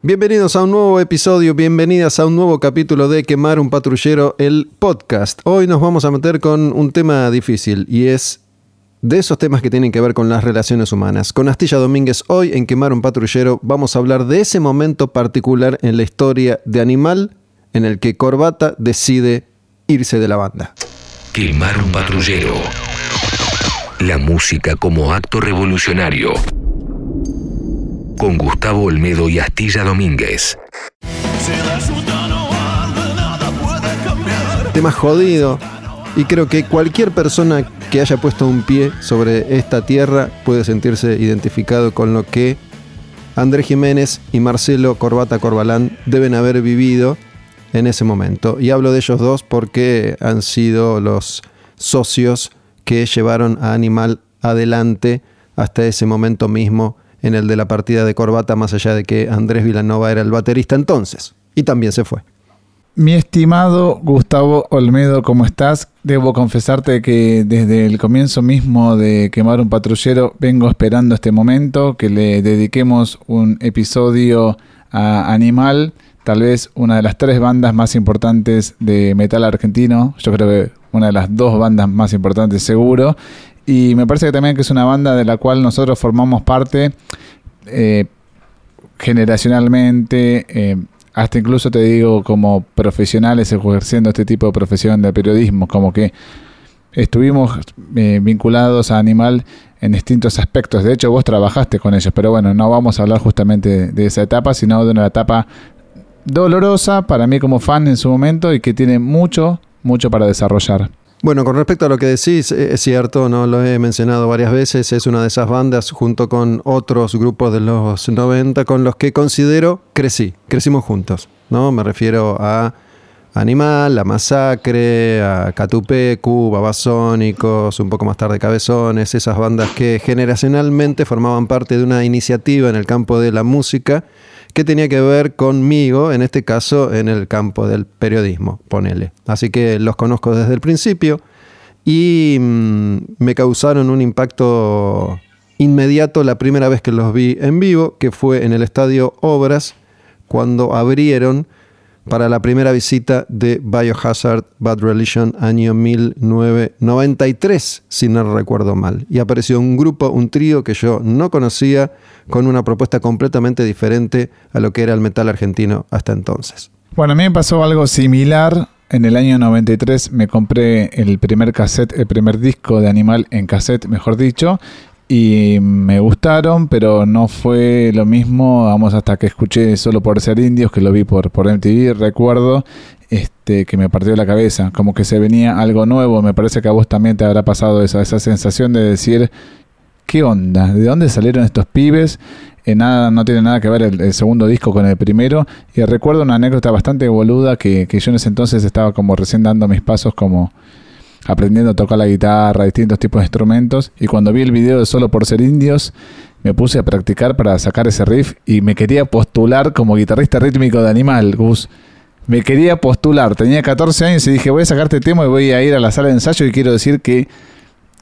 Bienvenidos a un nuevo episodio, bienvenidas a un nuevo capítulo de Quemar un patrullero, el podcast. Hoy nos vamos a meter con un tema difícil y es de esos temas que tienen que ver con las relaciones humanas. Con Astilla Domínguez, hoy en Quemar un patrullero vamos a hablar de ese momento particular en la historia de Animal en el que Corbata decide irse de la banda. Quemar un patrullero. La música como acto revolucionario con Gustavo Olmedo y Astilla Domínguez. Tema jodido. Y creo que cualquier persona que haya puesto un pie sobre esta tierra puede sentirse identificado con lo que Andrés Jiménez y Marcelo Corbata Corbalán deben haber vivido en ese momento. Y hablo de ellos dos porque han sido los socios que llevaron a Animal adelante hasta ese momento mismo en el de la partida de corbata, más allá de que Andrés Vilanova era el baterista entonces. Y también se fue. Mi estimado Gustavo Olmedo, ¿cómo estás? Debo confesarte que desde el comienzo mismo de Quemar un Patrullero vengo esperando este momento, que le dediquemos un episodio a Animal, tal vez una de las tres bandas más importantes de metal argentino, yo creo que una de las dos bandas más importantes seguro, y me parece que también que es una banda de la cual nosotros formamos parte eh, generacionalmente, eh, hasta incluso te digo como profesionales ejerciendo este tipo de profesión de periodismo, como que estuvimos eh, vinculados a Animal en distintos aspectos. De hecho, vos trabajaste con ellos, pero bueno, no vamos a hablar justamente de esa etapa, sino de una etapa dolorosa para mí como fan en su momento y que tiene mucho, mucho para desarrollar. Bueno, con respecto a lo que decís, eh, es cierto, no lo he mencionado varias veces, es una de esas bandas junto con otros grupos de los 90 con los que considero crecí, crecimos juntos, ¿no? Me refiero a Animal, La Masacre, a Catupecu, Babasónicos, un poco más tarde Cabezones, esas bandas que generacionalmente formaban parte de una iniciativa en el campo de la música que tenía que ver conmigo, en este caso en el campo del periodismo, ponele. Así que los conozco desde el principio y mm, me causaron un impacto inmediato la primera vez que los vi en vivo, que fue en el estadio Obras, cuando abrieron para la primera visita de Biohazard Bad Religion año 1993, si no recuerdo mal. Y apareció un grupo, un trío que yo no conocía, con una propuesta completamente diferente a lo que era el metal argentino hasta entonces. Bueno, a mí me pasó algo similar. En el año 93 me compré el primer cassette, el primer disco de Animal en cassette, mejor dicho, y me gustaron, pero no fue lo mismo, vamos, hasta que escuché solo por ser indios, que lo vi por, por MTV, recuerdo, este, que me partió la cabeza, como que se venía algo nuevo, me parece que a vos también te habrá pasado esa, esa sensación de decir, ¿qué onda? ¿De dónde salieron estos pibes? Eh, nada, no tiene nada que ver el, segundo disco con el primero, y recuerdo una anécdota bastante boluda que, que yo en ese entonces estaba como recién dando mis pasos como aprendiendo a tocar la guitarra, distintos tipos de instrumentos. Y cuando vi el video de Solo por ser indios, me puse a practicar para sacar ese riff y me quería postular como guitarrista rítmico de Animal, Gus. Me quería postular, tenía 14 años y dije, voy a sacarte este tema y voy a ir a la sala de ensayo y quiero decir que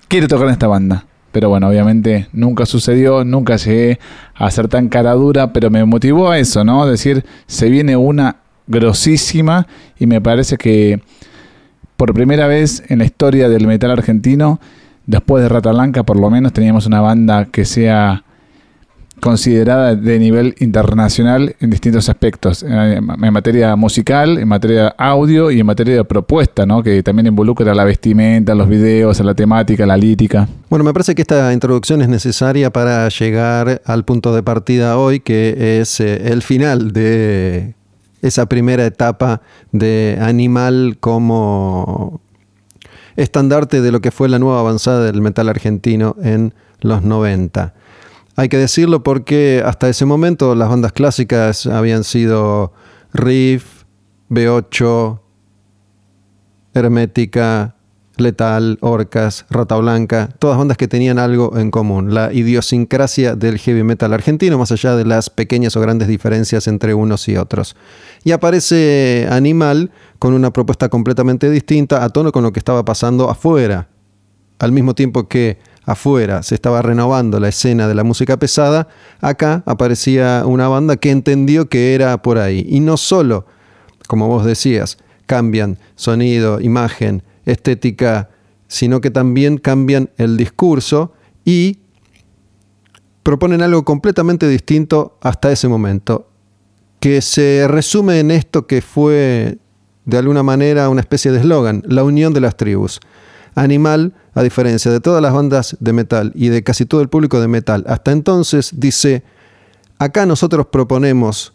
quiero tocar en esta banda. Pero bueno, obviamente nunca sucedió, nunca llegué a ser tan cara dura, pero me motivó a eso, ¿no? Decir, se viene una grosísima y me parece que por primera vez en la historia del metal argentino, después de Rata Blanca, por lo menos teníamos una banda que sea considerada de nivel internacional en distintos aspectos, en materia musical, en materia audio y en materia de propuesta, ¿no? que también involucra la vestimenta, los videos, la temática, la lítica. Bueno, me parece que esta introducción es necesaria para llegar al punto de partida hoy, que es eh, el final de esa primera etapa de Animal como estandarte de lo que fue la nueva avanzada del metal argentino en los 90. Hay que decirlo porque hasta ese momento las bandas clásicas habían sido Riff, B8, Hermética, Letal, Orcas, Rata Blanca, todas bandas que tenían algo en común, la idiosincrasia del heavy metal argentino, más allá de las pequeñas o grandes diferencias entre unos y otros. Y aparece Animal con una propuesta completamente distinta a tono con lo que estaba pasando afuera. Al mismo tiempo que afuera se estaba renovando la escena de la música pesada, acá aparecía una banda que entendió que era por ahí. Y no solo, como vos decías, cambian sonido, imagen, estética, sino que también cambian el discurso y proponen algo completamente distinto hasta ese momento, que se resume en esto que fue de alguna manera una especie de eslogan, la unión de las tribus. Animal, a diferencia de todas las bandas de metal y de casi todo el público de metal, hasta entonces dice, acá nosotros proponemos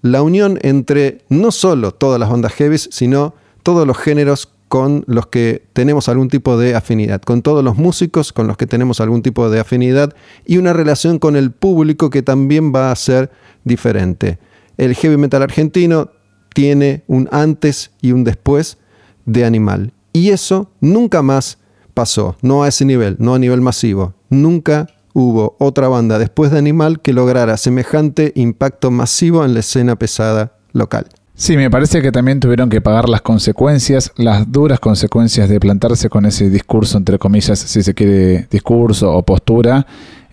la unión entre no solo todas las bandas heavy, sino todos los géneros con los que tenemos algún tipo de afinidad, con todos los músicos con los que tenemos algún tipo de afinidad y una relación con el público que también va a ser diferente. El heavy metal argentino tiene un antes y un después de Animal. Y eso nunca más pasó, no a ese nivel, no a nivel masivo. Nunca hubo otra banda después de Animal que lograra semejante impacto masivo en la escena pesada local. Sí, me parece que también tuvieron que pagar las consecuencias, las duras consecuencias de plantarse con ese discurso, entre comillas, si se quiere, discurso o postura,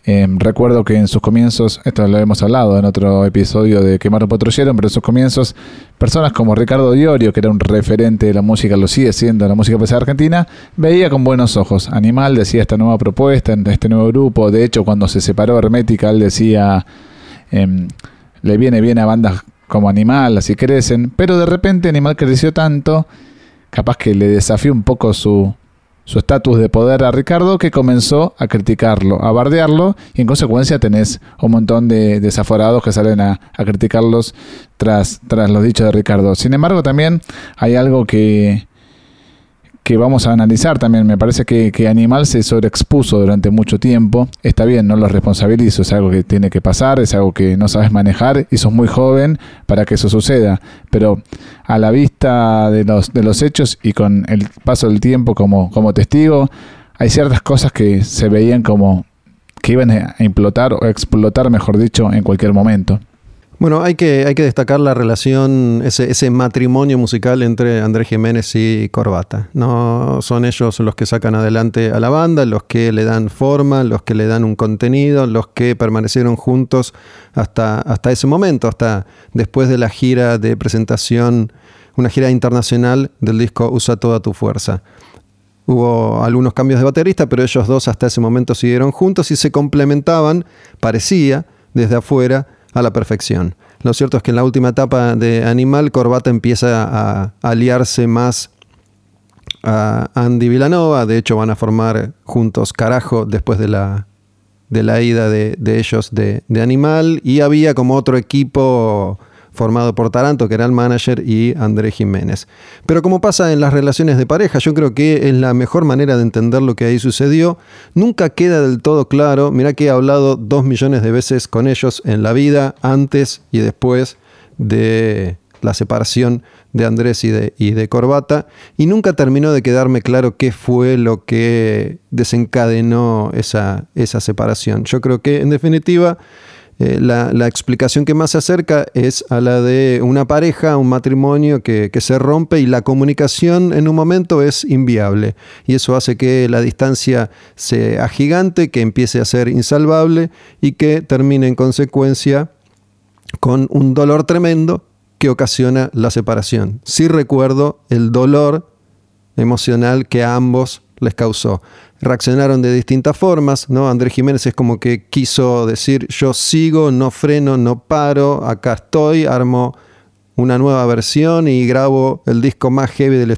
Em, recuerdo que en sus comienzos, esto lo hemos hablado en otro episodio de Quemar un pero en sus comienzos, personas como Ricardo Diorio, que era un referente de la música, lo sigue siendo, la música pesada argentina, veía con buenos ojos. Animal decía esta nueva propuesta, este nuevo grupo. De hecho, cuando se separó Hermética, él decía, em, le viene bien a bandas como Animal, así crecen. Pero de repente Animal creció tanto, capaz que le desafió un poco su, su estatus de poder a Ricardo que comenzó a criticarlo, a bardearlo y en consecuencia tenés un montón de desaforados que salen a, a criticarlos tras, tras los dichos de Ricardo. Sin embargo también hay algo que, que vamos a analizar también. Me parece que, Animal se sobreexpuso durante mucho tiempo. Está bien, no lo responsabilizo, es algo que tiene que pasar, es algo que no sabes manejar y sos muy joven para que eso suceda. Pero a la vista de los, de los hechos y con el paso del tiempo como, como testigo, hay ciertas cosas que se veían como que iban a implotar o explotar, mejor dicho, en cualquier momento. Bueno, hay que, hay que destacar la relación, ese, ese, matrimonio musical entre Andrés Jiménez y Corbata. ¿no? Son ellos los que sacan adelante a la banda, los que le dan forma, los que le dan un contenido, los que permanecieron juntos hasta, hasta ese momento, hasta después de la gira de presentación, una gira internacional del disco Usa toda tu fuerza. Hubo algunos cambios de baterista, pero ellos dos hasta ese momento siguieron juntos y se complementaban, parecía, desde afuera, a la perfección. Lo cierto es que en la última etapa de Animal, Corbata empieza a aliarse más a Andy Villanova. De hecho, van a formar juntos Carajo después de la, de la ida de, ellos de, de, Animal. Y había como otro equipo formado por Taranto, que era el manager, y André Jiménez. Pero como pasa en las relaciones de pareja, yo creo que es la mejor manera de entender lo que ahí sucedió. Nunca queda del todo claro, mira que he hablado dos millones de veces con ellos en la vida, antes y después de la separación de Andrés y de, y de Corbata, y nunca terminó de quedarme claro qué fue lo que desencadenó esa, esa separación. Yo creo que, en definitiva, eh, la, explicación que más se acerca es a la de una pareja, un matrimonio que, se rompe y la comunicación en un momento es inviable. Y eso hace que la distancia sea gigante, que empiece a ser insalvable y que termine en consecuencia con un dolor tremendo que ocasiona la separación. Sí recuerdo el dolor emocional que a ambos les causó reaccionaron de distintas formas, ¿no? Andrés Jiménez es como que quiso decir, yo sigo, no freno, no paro, acá estoy, armo una nueva versión y grabo el disco más heavy de la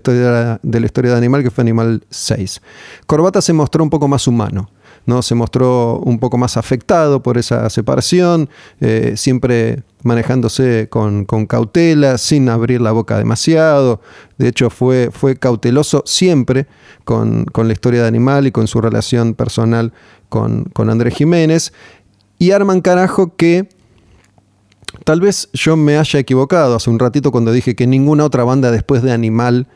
historia de Animal, que fue Animal 6. Corbata se mostró un poco más humano. ¿no? se mostró un poco más afectado por esa separación, eh, siempre manejándose con, cautela, sin abrir la boca demasiado. De hecho, fue, fue cauteloso siempre con, la historia de Animal y con su relación personal con, con Andrés Jiménez. Y arman carajo que tal vez yo me haya equivocado hace un ratito cuando dije que ninguna otra banda después de Animal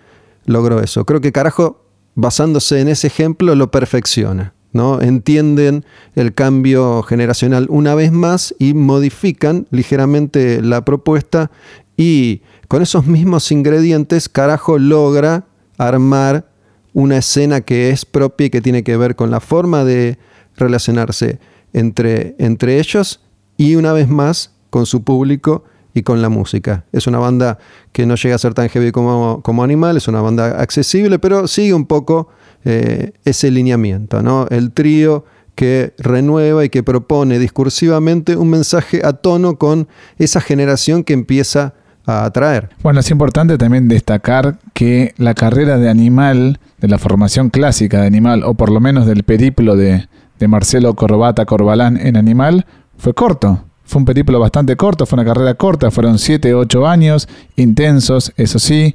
logró eso. Creo que carajo, basándose en ese ejemplo, lo perfecciona. ¿No? Entienden el cambio generacional una vez más y modifican ligeramente la propuesta y con esos mismos ingredientes, carajo, logra armar una escena que es propia y que tiene que ver con la forma de relacionarse entre, entre ellos y una vez más con su público y con la música. Es una banda que no llega a ser tan heavy como, como Animal, es una banda accesible, pero sigue un poco eh, ese lineamiento, ¿no? El trío que renueva y que propone discursivamente un mensaje a tono con esa generación que empieza a atraer. Bueno, es importante también destacar que la carrera de Animal, de la formación clásica de Animal, o por lo menos del periplo de, de Marcelo Corbata Corbalán en Animal, fue corto. Fue un periplo bastante corto, fue una carrera corta, fueron 7, 8 años, intensos, eso sí,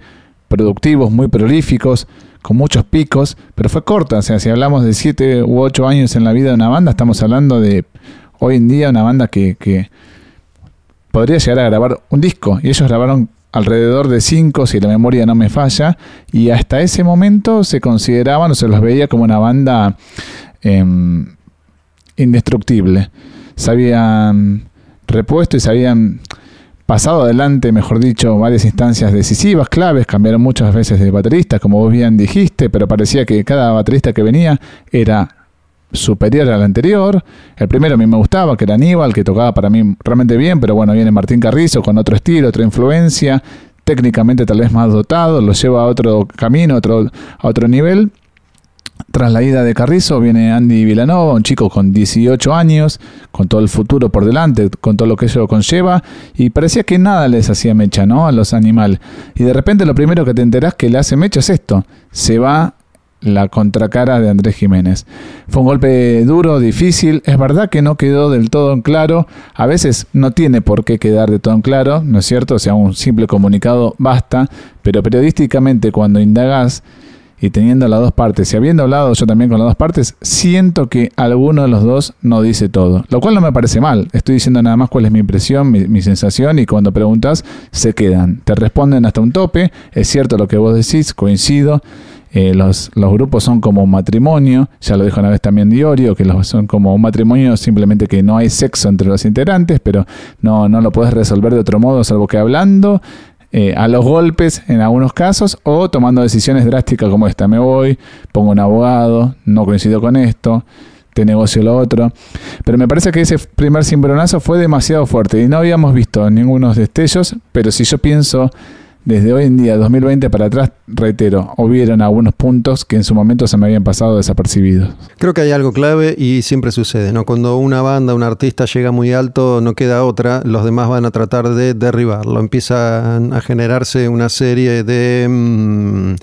productivos, muy prolíficos, con muchos picos, pero fue corta. O sea, si hablamos de 7 u 8 años en la vida de una banda, estamos hablando de hoy en día una banda que, que podría llegar a grabar un disco. Y ellos grabaron alrededor de 5, si la memoria no me falla, y hasta ese momento se consideraban o se los veía como una banda em, indestructible. Se habían repuesto y se habían pasado adelante, mejor dicho, varias instancias decisivas, claves, cambiaron muchas veces de baterista, como vos bien dijiste, pero parecía que cada baterista que venía era superior al anterior. El primero a mí me gustaba, que era Aníbal, que tocaba para mí realmente bien, pero bueno, viene Martín Carrizo con otro estilo, otra influencia, técnicamente tal vez más dotado, lo lleva a otro camino, otro, a otro nivel. Tras la ida de Carrizo viene Andy Villanova, un chico con 18 años, con todo el futuro por delante, con todo lo que eso conlleva, y parecía que nada les hacía mecha, ¿no? A los animales. Y de repente lo primero que te enterás que le hace mecha es esto, se va la contracara de Andrés Jiménez. Fue un golpe duro, difícil, es verdad que no quedó del todo en claro, a veces no tiene por qué quedar de todo en claro, ¿no es cierto? O sea, un simple comunicado basta, pero periodísticamente cuando indagás, y teniendo las dos partes y habiendo hablado yo también con las dos partes, siento que alguno de los dos no dice todo. Lo cual no me parece mal. Estoy diciendo nada más cuál es mi impresión, mi, sensación y cuando preguntas se quedan. Te responden hasta un tope. Es cierto lo que vos decís, coincido. Eh, los, los, grupos son como un matrimonio, ya lo dijo una vez también Diorio, que los, son como un matrimonio simplemente que no hay sexo entre los integrantes, pero no, no lo puedes resolver de otro modo salvo que hablando, eh, a los golpes en algunos casos o tomando decisiones drásticas como esta. Me voy, pongo un abogado, no coincido con esto, te negocio lo otro. Pero me parece que ese primer cimbronazo fue demasiado fuerte y no habíamos visto ningunos destellos, pero si yo pienso desde hoy en día, 2020 para atrás, reitero, hubieron algunos puntos que en su momento se me habían pasado desapercibidos. Creo que hay algo clave y siempre sucede, ¿no? Cuando una banda, un artista llega muy alto, no queda otra, los demás van a tratar de derribarlo. Empiezan a generarse una serie de... Mm,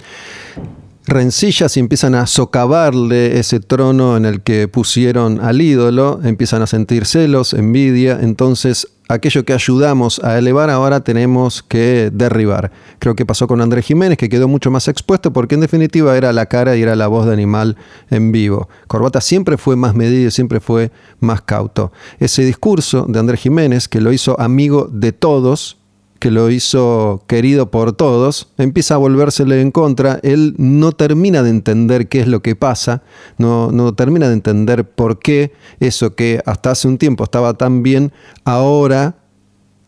rencillas y empiezan a socavarle ese trono en el que pusieron al ídolo, empiezan a sentir celos, envidia, entonces aquello que ayudamos a elevar ahora tenemos que derribar. Creo que pasó con Andrés Jiménez, que quedó mucho más expuesto porque en definitiva era la cara y era la voz de animal en vivo. Corbata siempre fue más medido, siempre fue más cauto. Ese discurso de Andrés Jiménez, que lo hizo amigo de todos, que lo hizo querido por todos, empieza a volvérsele en contra. Él no termina de entender qué es lo que pasa, no, no termina de entender por qué eso que hasta hace un tiempo estaba tan bien, ahora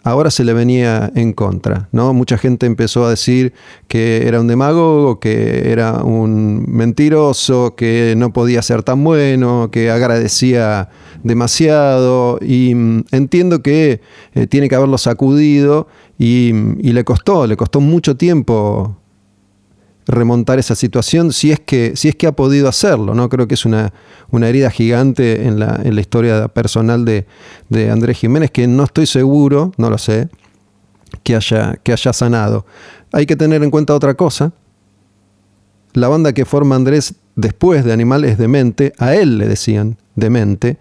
ahora se le venía en contra. ¿no? Mucha gente empezó a decir que era un demagogo, que era un mentiroso, que no podía ser tan bueno, que agradecía demasiado. Y mm, entiendo que eh, tiene que haberlo sacudido y, le costó, le costó mucho tiempo remontar esa situación si es que, si es que ha podido hacerlo. ¿no? Creo que es una, una herida gigante en la, en la historia personal de, Andrés Jiménez que no estoy seguro, no lo sé, que haya, que haya sanado. Hay que tener en cuenta otra cosa. La banda que forma Andrés después de Animal es demente, a él le decían demente,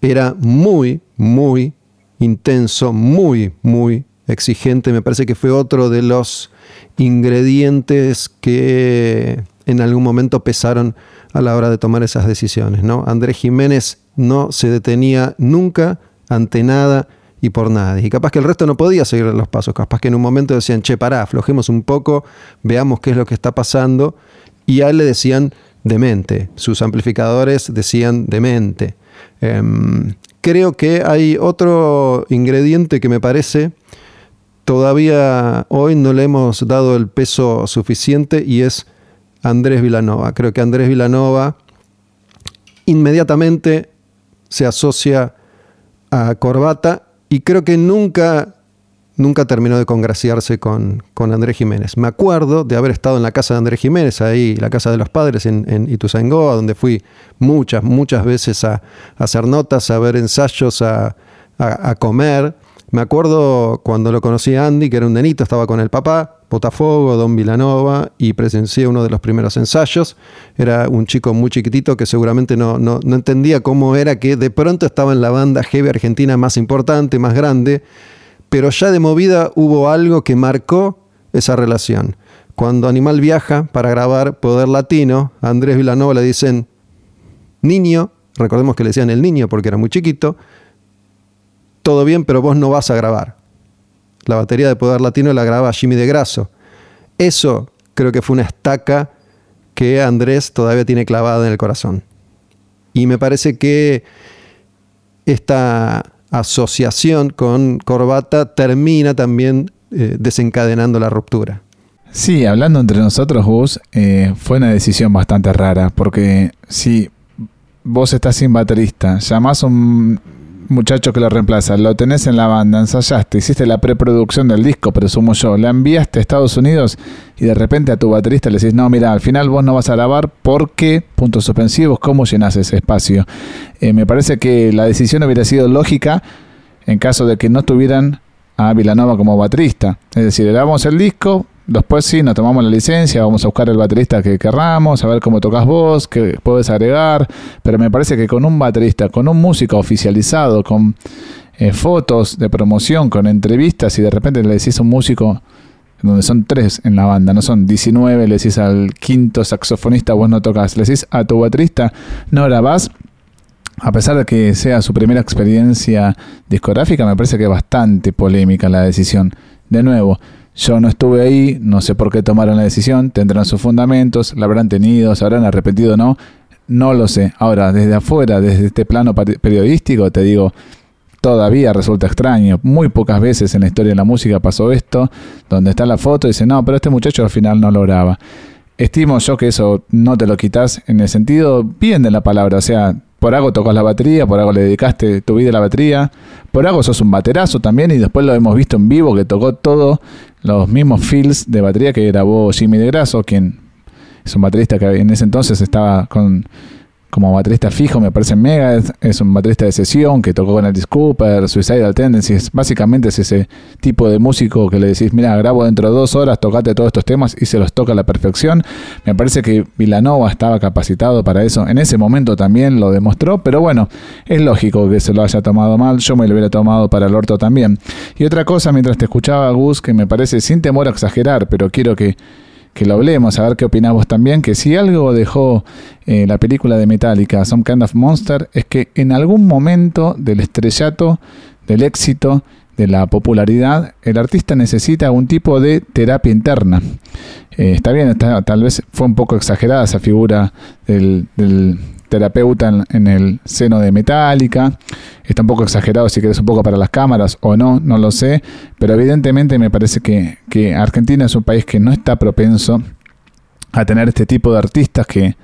era muy, muy intenso, muy, muy exigente. Me parece que fue otro de los ingredientes que en algún momento pesaron a la hora de tomar esas decisiones. ¿no? Andrés Jiménez no se detenía nunca ante nada y por nadie. Y capaz que el resto no podía seguir los pasos. Capaz que en un momento decían, che, pará, aflojemos un poco, veamos qué es lo que está pasando. Y a él le decían demente. Sus amplificadores decían demente. Em, creo que hay otro ingrediente que me parece todavía hoy no le hemos dado el peso suficiente y es Andrés Vilanova. Creo que Andrés Vilanova inmediatamente se asocia a Corbata y creo que nunca, nunca terminó de congraciarse con, con, Andrés Jiménez. Me acuerdo de haber estado en la casa de Andrés Jiménez, ahí, la casa de los padres en, en donde fui muchas, muchas veces a, hacer notas, a ver ensayos, a comer. Me acuerdo cuando lo conocí a Andy, que era un nenito, estaba con el papá, Botafogo, Don Vilanova, y presencié uno de los primeros ensayos. Era un chico muy chiquitito que seguramente no, no, no entendía cómo era que de pronto estaba en la banda heavy argentina más importante, más grande, pero ya de movida hubo algo que marcó esa relación. Cuando Animal viaja para grabar Poder Latino, a Andrés Vilanova le dicen, niño, recordemos que le decían el niño porque era muy chiquito, todo bien, pero vos no vas a grabar. La batería de Poder Latino la graba Jimmy de Grasso. Eso creo que fue una estaca que Andrés todavía tiene clavada en el corazón. Y me parece que esta asociación con Corbata termina también eh, desencadenando la ruptura. Sí, hablando entre nosotros, Gus, eh, fue una decisión bastante rara, porque si vos estás sin baterista, llamás a un muchacho que lo reemplaza, lo tenés en la banda, ensayaste, hiciste la preproducción del disco, presumo yo, la enviaste a Estados Unidos y de repente a tu baterista le decís, no, mira, al final vos no vas a grabar porque, puntos suspensivos, ¿cómo llenas ese espacio? Eh, me parece que la decisión hubiera sido lógica en caso de que no tuvieran a Vilanova como baterista. Es decir, grabamos el disco, Después sí, nos tomamos la licencia, vamos a buscar el baterista que querramos, a ver cómo tocas vos, qué puedes agregar. Pero me parece que con un baterista, con un músico oficializado, con eh, fotos de promoción, con entrevistas, y de repente le decís a un músico, donde son tres en la banda, no son 19, le decís al quinto saxofonista, vos no tocas, le decís a tu baterista, no grabás. A pesar de que sea su primera experiencia discográfica, me parece que es bastante polémica la decisión. De nuevo, yo no estuve ahí, no sé por qué tomaron la decisión, tendrán sus fundamentos, la habrán tenido, se habrán arrepentido o no, no lo sé. Ahora, desde afuera, desde este plano periodístico, te digo, todavía resulta extraño. Muy pocas veces en la historia de la música pasó esto, donde está la foto y dice, no, pero este muchacho al final no lo graba. Estimo yo que eso no te lo quitas en el sentido bien de la palabra, o sea, por algo tocas la batería, por algo le dedicaste tu vida a la batería, por algo sos un baterazo también y después lo hemos visto en vivo que tocó todo los mismos fills de batería que grabó Jimmy de Grasso, quien es un baterista que en ese entonces estaba con como baterista fijo, me parece mega, es, un baterista de sesión que tocó con Alice Cooper, Suicidal Tendencies, básicamente es ese tipo de músico que le decís, mira, grabo dentro de dos horas, tocate todos estos temas y se los toca a la perfección. Me parece que Villanova estaba capacitado para eso, en ese momento también lo demostró, pero bueno, es lógico que se lo haya tomado mal, yo me lo hubiera tomado para el orto también. Y otra cosa, mientras te escuchaba Gus, que me parece, sin temor a exagerar, pero quiero que que lo hablemos, a ver qué opinamos también, que si algo dejó eh, la película de Metallica, Some Kind of Monster, es que en algún momento del estrellato, del éxito, de la popularidad, el artista necesita algún tipo de terapia interna. Eh, está bien, tal vez fue un poco exagerada esa figura del, terapeuta en, el seno de Metallica. Está un poco exagerado si querés un poco para las cámaras o no, no lo sé. Pero evidentemente me parece que, que Argentina es un país que no está propenso a tener este tipo de artistas que,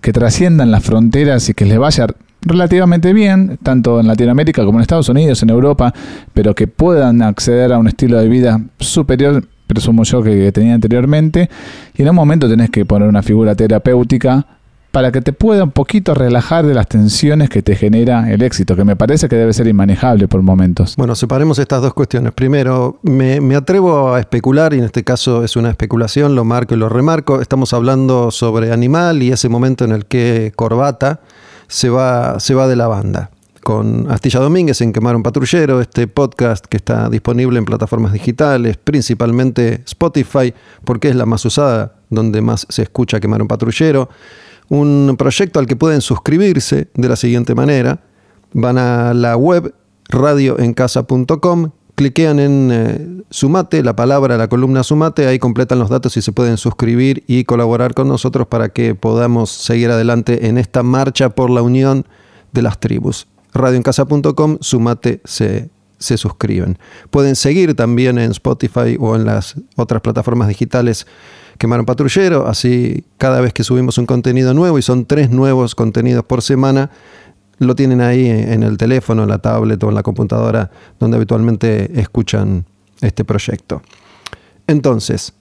que trasciendan las fronteras y que les vaya relativamente bien, tanto en Latinoamérica como en Estados Unidos, en Europa, pero que puedan acceder a un estilo de vida superior, presumo yo, que tenía anteriormente. Y en un momento tenés que poner una figura terapéutica para que te pueda un poquito relajar de las tensiones que te genera el éxito, que me parece que debe ser inmanejable por momentos. Bueno, separemos estas dos cuestiones. Primero, me, atrevo a especular, y en este caso es una especulación, lo marco y lo remarco. Estamos hablando sobre Animal y ese momento en el que Corbata se va, se va de la banda. Con Astilla Domínguez en Quemar un Patrullero, este podcast que está disponible en plataformas digitales, principalmente Spotify, porque es la más usada, donde más se escucha Quemar un Patrullero un proyecto al que pueden suscribirse de la siguiente manera. Van a la web radioencasa.com, cliquean en eh, Sumate, la palabra, la columna Sumate, ahí completan los datos y se pueden suscribir y colaborar con nosotros para que podamos seguir adelante en esta marcha por la unión de las tribus. Radioencasa.com, Sumate se se suscriben. Pueden seguir también en Spotify o en las otras plataformas digitales Quemaron Patrullero, así cada vez que subimos un contenido nuevo, y son tres nuevos contenidos por semana, lo tienen ahí en el teléfono, en la tablet o en la computadora donde habitualmente escuchan este proyecto. Entonces,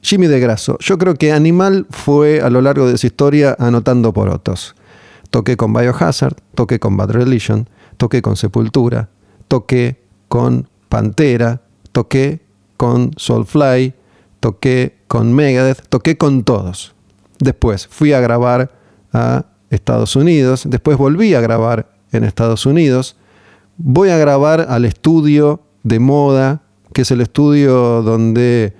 Jimmy de Grasso, yo creo que Animal fue a lo largo de su historia anotando por otros. Toqué con Biohazard, toqué con Bad Religion, toqué con Sepultura, toqué con Pantera, toqué con Soulfly, toqué con Megadeth, toqué con todos. Después fui a grabar a Estados Unidos, después volví a grabar en Estados Unidos, voy a grabar al estudio de moda, que es el estudio donde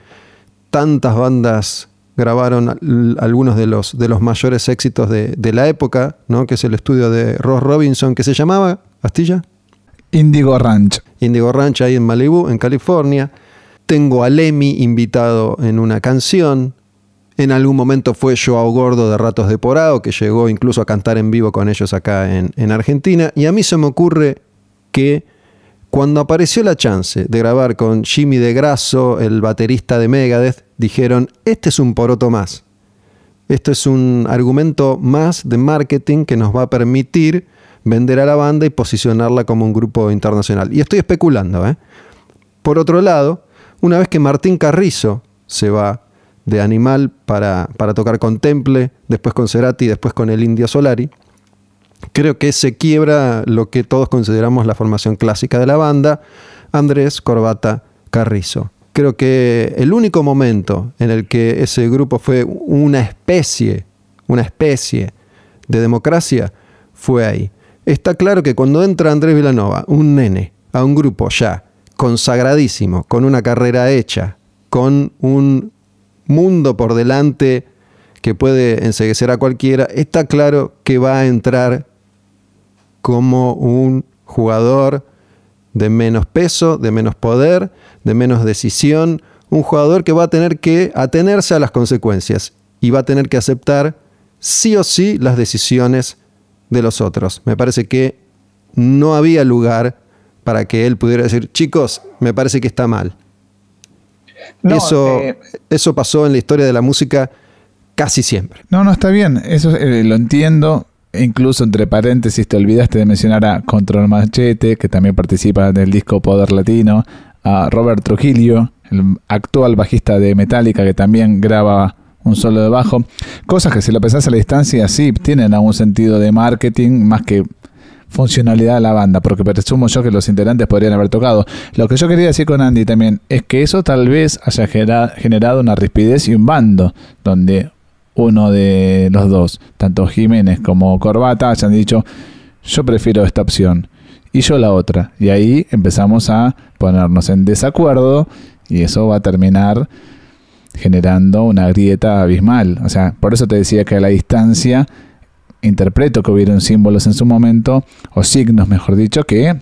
tantas bandas grabaron algunos de los, de los mayores éxitos de, la época, ¿no? que es el estudio de Ross Robinson, que se llamaba, Astilla. Indigo Ranch. Indigo Ranch ahí en Malibu, en California. Tengo a Lemmy invitado en una canción. En algún momento fue Joao Gordo de Ratos de Porado, que llegó incluso a cantar en vivo con ellos acá en, en Argentina. Y a mí se me ocurre que cuando apareció la chance de grabar con Jimmy de Grasso, el baterista de Megadeth, dijeron, este es un poroto más. Esto es un argumento más de marketing que nos va a permitir vender a la banda y posicionarla como un grupo internacional. Y estoy especulando. ¿eh? Por otro lado, una vez que Martín Carrizo se va de Animal para, para tocar con Temple, después con Cerati, después con el Indio Solari, creo que se quiebra lo que todos consideramos la formación clásica de la banda, Andrés Corbata Carrizo. Creo que el único momento en el que ese grupo fue una especie, una especie de democracia, fue ahí. Está claro que cuando entra Andrés Villanova, un nene, a un grupo ya consagradísimo, con una carrera hecha, con un mundo por delante que puede enseguecer a cualquiera, está claro que va a entrar como un jugador de menos peso, de menos poder, de menos decisión, un jugador que va a tener que atenerse a las consecuencias y va a tener que aceptar sí o sí las decisiones de los otros. Me parece que no había lugar para que él pudiera decir, chicos, me parece que está mal. eso, eh, eso pasó en la historia de la música casi siempre. No, no, está bien, eso eh, lo entiendo. Incluso entre paréntesis te olvidaste de mencionar a Control Machete, que también participa del disco Poder Latino, a Robert Trujillo, el actual bajista de Metallica, que también graba un solo de bajo. Cosas que si lo pensás a la distancia, sí, tienen algún sentido de marketing, más que funcionalidad de la banda, porque presumo yo que los integrantes podrían haber tocado. Lo que yo quería decir con Andy también es que eso tal vez haya generado una rispidez y un bando, donde uno de los dos, tanto Jiménez como Corbata, hayan dicho, yo prefiero esta opción y yo la otra. Y ahí empezamos a ponernos en desacuerdo y eso va a terminar generando una grieta abismal. O sea, por eso te decía que a la distancia interpreto que hubieron símbolos en su momento, o signos mejor dicho, que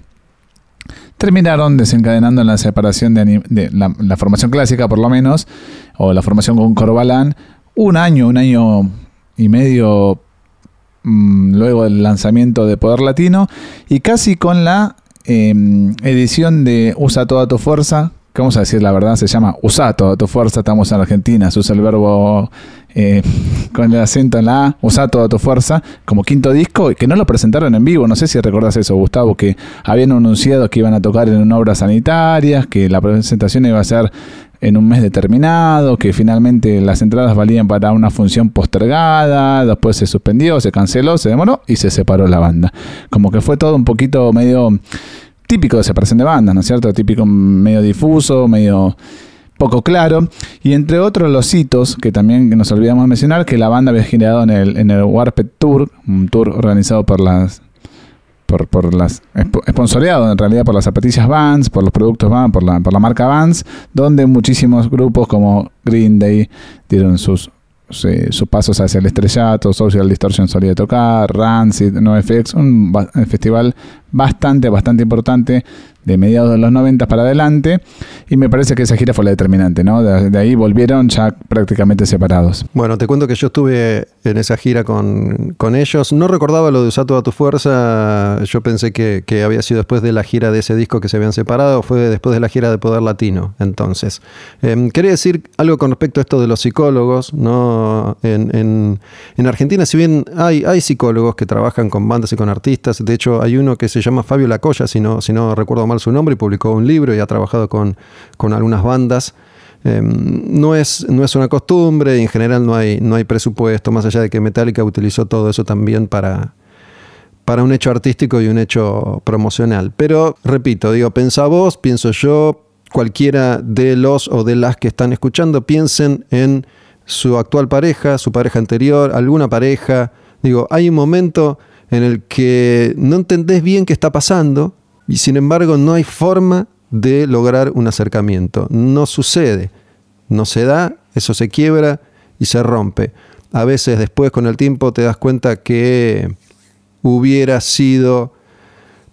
terminaron desencadenando en la separación de, la, formación clásica por lo menos, o la formación con Corbalán, un año, un año y medio mm, luego del lanzamiento de Poder Latino, y casi con la em, edición de Usa toda tu fuerza, vamos a decir la verdad, se llama usa toda tu fuerza, estamos en Argentina, se usa el verbo eh, con el acento en la A, usa toda tu fuerza, como quinto disco, que no lo presentaron en vivo, no sé si recuerdas eso, Gustavo, que habían anunciado que iban a tocar en obras sanitarias, que la presentación iba a ser en un mes determinado, que finalmente las entradas valían para una función postergada, después se suspendió, se canceló, se demoró y se separó la banda. Como que fue todo un poquito medio típico de separación de bandas, ¿no es cierto? Típico medio difuso, medio poco claro. Y entre otros los hitos que también nos olvidamos mencionar, que la banda había generado en el, en el Warped Tour, un tour organizado por las por, por las esponsoreado en realidad por las zapatillas Vans, por los productos Vans, por la, por la marca Vans, donde muchísimos grupos como Green Day dieron sus sus pasos hacia el estrellato, Social Distortion solía tocar, Rancid, NoFX, un festival bastante, bastante importante de mediados de los 90 para adelante, y me parece que esa gira fue la determinante, ¿no? De, ahí volvieron ya prácticamente separados. Bueno, te cuento que yo estuve en esa gira con, con ellos, no recordaba lo de Usar toda tu fuerza, yo pensé que, que, había sido después de la gira de ese disco que se habían separado, fue después de la gira de Poder Latino, entonces. Eh, quería decir algo con respecto a esto de los psicólogos, ¿no? En, en, en Argentina, si bien hay, hay psicólogos que trabajan con bandas y con artistas, de hecho hay uno que se llama Fabio Lacoya, si no, si no recuerdo mal su nombre y publicó un libro y ha trabajado con, algunas bandas. Em, no, es, no es una costumbre, en general no hay, no hay presupuesto, más allá de que Metallica utilizó todo eso también para, para un hecho artístico y un hecho promocional. Pero, repito, digo, pensa vos, pienso yo, cualquiera de los o de las que están escuchando, piensen en su actual pareja, su pareja anterior, alguna pareja. Digo, hay un momento en el que no entendés bien qué está pasando, y sin embargo no hay forma de lograr un acercamiento. No sucede. No se da, eso se quiebra y se rompe. A veces después con el tiempo te das cuenta que hubiera sido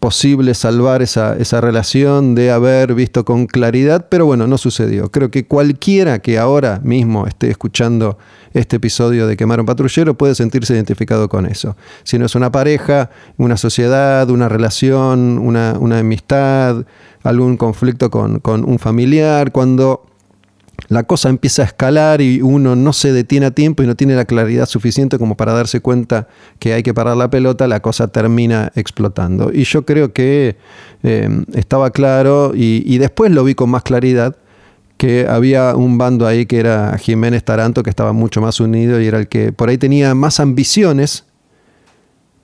posible salvar esa, esa, relación, de haber visto con claridad, pero bueno, no sucedió. Creo que cualquiera que ahora mismo esté escuchando este episodio de Quemar un Patrullero puede sentirse identificado con eso. Si no es una pareja, una sociedad, una relación, una, una amistad, algún conflicto con, con un familiar, cuando la cosa empieza a escalar y uno no se detiene a tiempo y no tiene la claridad suficiente como para darse cuenta que hay que parar la pelota, la cosa termina explotando. Y yo creo que eh, estaba claro y, y, después lo vi con más claridad que había un bando ahí que era Jiménez Taranto que estaba mucho más unido y era el que por ahí tenía más ambiciones,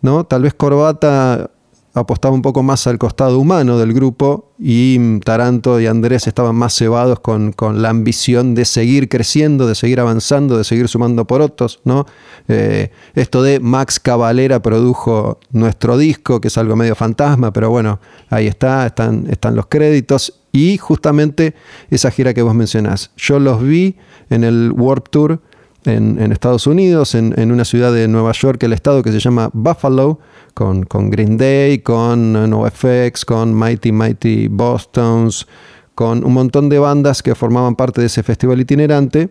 ¿no? Tal vez Corbata apostaba un poco más al costado humano del grupo y Taranto y Andrés estaban más cebados con, la ambición de seguir creciendo, de seguir avanzando, de seguir sumando por otros. ¿no? Eh, esto de Max Cavalera produjo nuestro disco, que es algo medio fantasma, pero bueno, ahí está, están, están los créditos. Y justamente esa gira que vos mencionás. Yo los vi en el Warp Tour en, Estados Unidos, en, en, una ciudad de Nueva York, el estado que se llama Buffalo, con, con Green Day, con NoFX, con Mighty Mighty Bostons, con un montón de bandas que formaban parte de ese festival itinerante.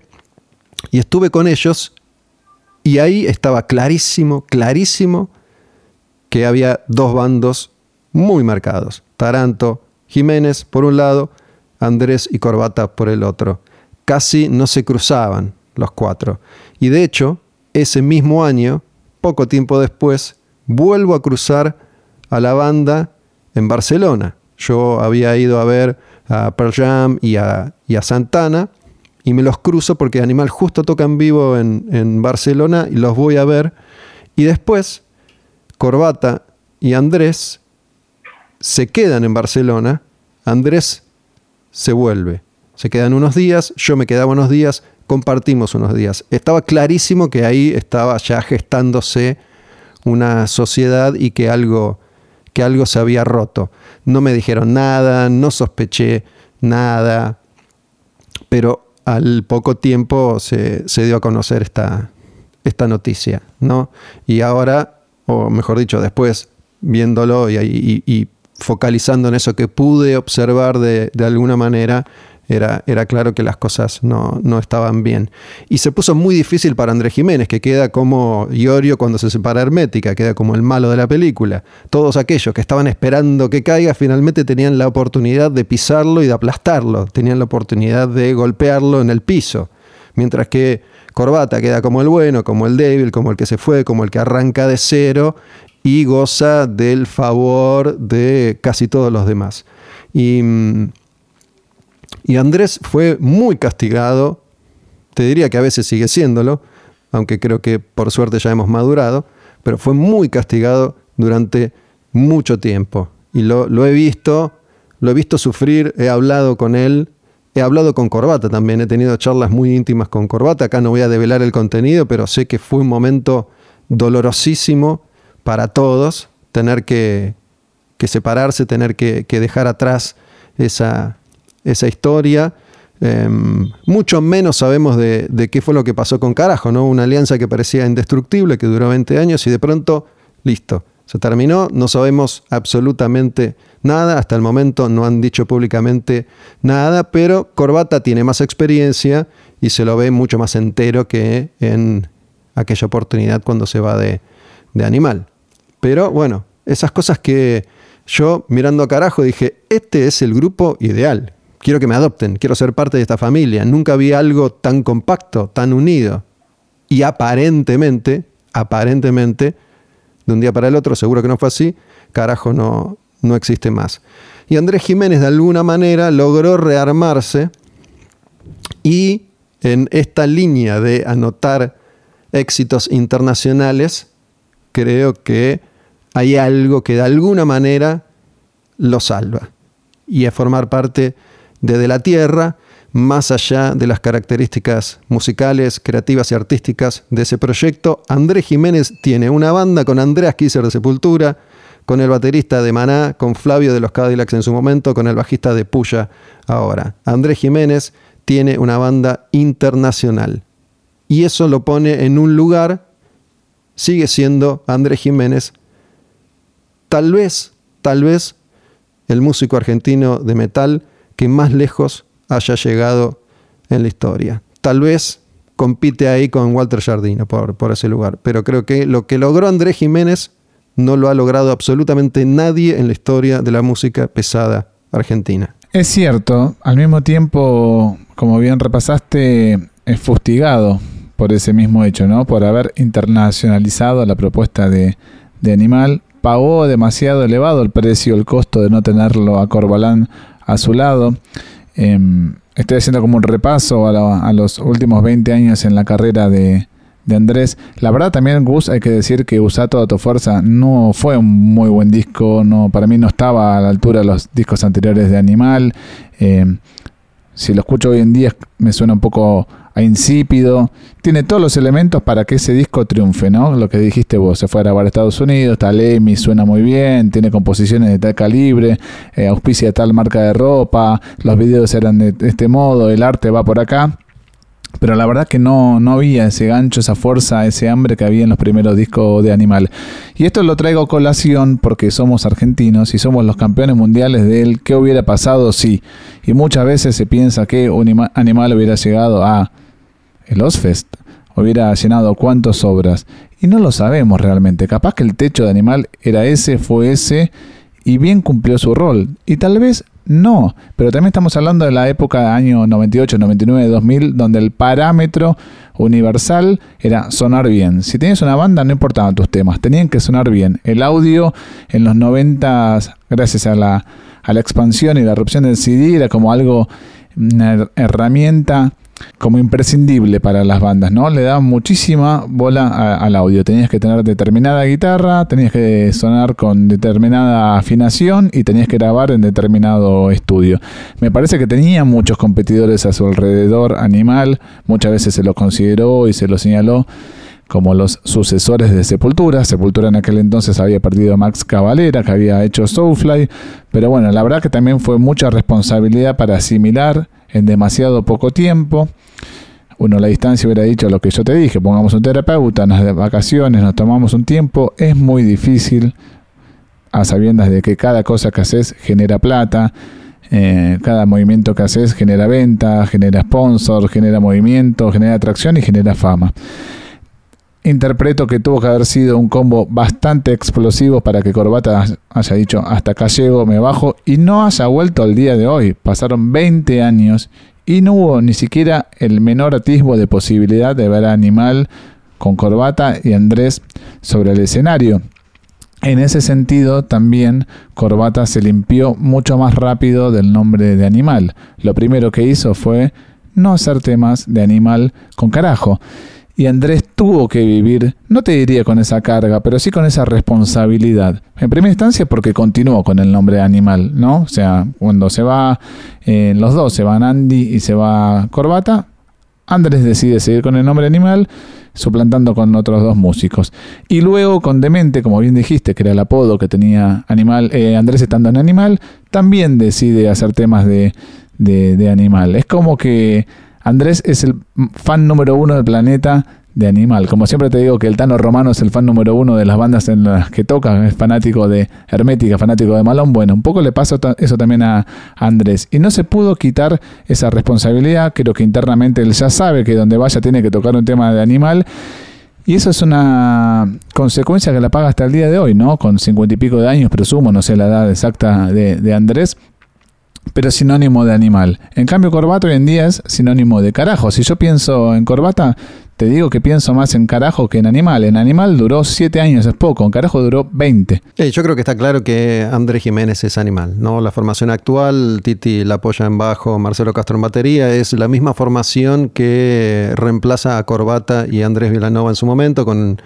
Y estuve con ellos y ahí estaba clarísimo, clarísimo que había dos bandos muy marcados. Taranto, Jiménez por un lado, Andrés y Corbata por el otro. Casi no se cruzaban los cuatro. Y de hecho, ese mismo año, poco tiempo después, vuelvo a cruzar a la banda en Barcelona. Yo había ido a ver a Pearl Jam y a, Santana y me los cruzo porque Animal justo toca en vivo en, en Barcelona y los voy a ver. Y después, Corbata y Andrés se quedan en Barcelona. Andrés se vuelve. Se quedan unos días, yo me quedaba unos días, compartimos unos días. Estaba clarísimo que ahí estaba ya gestándose una sociedad y que algo, que algo se había roto. No me dijeron nada, no sospeché nada, pero al poco tiempo se, dio a conocer esta, noticia, ¿no? Y ahora, o mejor dicho, después viéndolo y, focalizando en eso que pude observar de alguna manera, era, era claro que las cosas no, estaban bien. Y se puso muy difícil para Andrés Jiménez, que queda como Iorio cuando se separa Hermética, queda como el malo de la película. Todos aquellos que estaban esperando que caiga finalmente tenían la oportunidad de pisarlo y de aplastarlo, tenían la oportunidad de golpearlo en el piso. Mientras que Corbata queda como el bueno, como el débil, como el que se fue, como el que arranca de cero y goza del favor de casi todos los demás. Y mm, y Andrés fue muy castigado, te diría que a veces sigue siéndolo, aunque creo que por suerte ya hemos madurado, pero fue muy castigado durante mucho tiempo. Y lo, he visto, lo he visto sufrir, he hablado con él, he hablado con Corbata también, he tenido charlas muy íntimas con Corbata, acá no voy a develar el contenido, pero sé que fue un momento dolorosísimo para todos tener que, separarse, tener que dejar atrás esa, esa historia. Em, mucho menos sabemos de, qué fue lo que pasó con Carajo, ¿no? Una alianza que parecía indestructible, que duró 20 años y de pronto, listo, Se terminó, no sabemos absolutamente nada, hasta el momento no han dicho públicamente nada, pero Corbata tiene más experiencia y se lo ve mucho más entero que en aquella oportunidad cuando se va de, de animal. Pero bueno, esas cosas que yo mirando a carajo dije, este es el grupo ideal, quiero que me adopten, quiero ser parte de esta familia. Nunca vi algo tan compacto, tan unido. Y aparentemente, aparentemente, de un día para el otro, seguro que no fue así, carajo no, no existe más. Y Andrés Jiménez de alguna manera logró rearmarse y en esta línea de anotar éxitos internacionales, creo que hay algo que de alguna manera lo salva. Y es formar parte de la Tierra, más allá de las características musicales, creativas y artísticas de ese proyecto. Andrés Jiménez tiene una banda con Andreas Kisser de Sepultura, con el baterista de Maná, con Flavio de los Cadillacs en su momento, con el bajista de Puya ahora. Andrés Jiménez tiene una banda internacional. Y eso lo pone en un lugar, sigue siendo Andrés Jiménez, tal vez, tal vez, el músico argentino de metal que más lejos haya llegado en la historia. Tal vez compite ahí con Walter Jardino por, ese lugar, pero creo que lo que logró Andrés Jiménez no lo ha logrado absolutamente nadie en la historia de la música pesada argentina. Es cierto, al mismo tiempo, como bien repasaste, es fustigado por ese mismo hecho, ¿no? Por haber internacionalizado la propuesta de, de Animal. Pagó demasiado elevado el precio, el costo de no tenerlo a Corbalán a su lado. Em, estoy haciendo como un repaso a, los últimos 20 años en la carrera de, Andrés. La verdad también, Gus, hay que decir que Usa toda tu fuerza no fue un muy buen disco. No, para mí no estaba a la altura de los discos anteriores de Animal. Em, si lo escucho hoy en día me suena un poco insípido. Tiene todos los elementos para que ese disco triunfe, ¿no? Lo que dijiste vos, se fue a grabar a Estados Unidos, tal Emi suena muy bien, tiene composiciones de tal calibre, eh, auspicia tal marca de ropa, los videos eran de este modo, el arte va por acá. Pero la verdad que no, no había ese gancho, esa fuerza, ese hambre que había en los primeros discos de Animal. Y esto lo traigo a colación porque somos argentinos y somos los campeones mundiales del qué hubiera pasado si. Y muchas veces se piensa que un animal hubiera llegado a el Ozfest hubiera llenado cuántas obras. Y no lo sabemos realmente. Capaz que el techo de animal era ese, fue ese, y bien cumplió su rol. Y tal vez no. Pero también estamos hablando de la época año 98, 99, 2000, donde el parámetro universal era sonar bien. Si tenías una banda, no importaban tus temas, tenían que sonar bien. El audio en los 90, gracias a la, a la expansión y la erupción del CD, era como algo, una herramienta como imprescindible para las bandas, ¿no? Le daban muchísima bola al audio. Tenías que tener determinada guitarra, tenías que sonar con determinada afinación y tenías que grabar en determinado estudio. Me parece que tenía muchos competidores a su alrededor, Animal, muchas veces se lo consideró y se lo señaló como los sucesores de Sepultura. Sepultura en aquel entonces había perdido a Max Cavalera, que había hecho Soulfly, pero bueno, la verdad que también fue mucha responsabilidad para asimilar en demasiado poco tiempo. Uno, la distancia hubiera dicho lo que yo te dije, pongamos un terapeuta, unas vacaciones, nos tomamos un tiempo, es muy difícil a sabiendas de que cada cosa que haces genera plata, eh, cada movimiento que haces genera venta, genera sponsor, genera movimiento, genera atracción y genera fama. Interpreto que tuvo que haber sido un combo bastante explosivo para que Corbata haya dicho hasta acá llego, me bajo y no haya vuelto al día de hoy. Pasaron 20 años y no hubo ni siquiera el menor atisbo de posibilidad de ver a Animal con Corbata y Andrés sobre el escenario. En ese sentido, también Corbata se limpió mucho más rápido del nombre de Animal. Lo primero que hizo fue no hacer temas de Animal con carajo. Y Andrés tuvo que vivir, no te diría con esa carga, pero sí con esa responsabilidad. En primera instancia porque continuó con el nombre de animal, ¿no? O sea, cuando se va, eh, los dos se van Andy y se va Corbata, Andrés decide seguir con el nombre animal, suplantando con otros dos músicos. Y luego con Demente, como bien dijiste, que era el apodo que tenía Animal, eh, Andrés estando en Animal, también decide hacer temas de, de, de Animal. Es como que Andrés es el fan número uno del planeta de Animal. Como siempre te digo que el Tano Romano es el fan número uno de las bandas en las que toca, es fanático de Hermética, fanático de Malón. Bueno, un poco le pasa eso también a Andrés. Y no se pudo quitar esa responsabilidad, creo que internamente él ya sabe que donde vaya tiene que tocar un tema de Animal. Y eso es una consecuencia que la paga hasta el día de hoy, ¿no? Con cincuenta y pico de años, presumo, no sé la edad exacta de, de Andrés pero sinónimo de animal. En cambio, corbata hoy en día es sinónimo de carajo. Si yo pienso en corbata, te digo que pienso más en carajo que en animal. En animal duró 7 años, es poco. En carajo duró 20. yo creo que está claro que Andrés Jiménez es animal. ¿no? La formación actual, Titi la apoya en bajo, Marcelo Castro en batería, es la misma formación que reemplaza a Corbata y Andrés Villanova en su momento con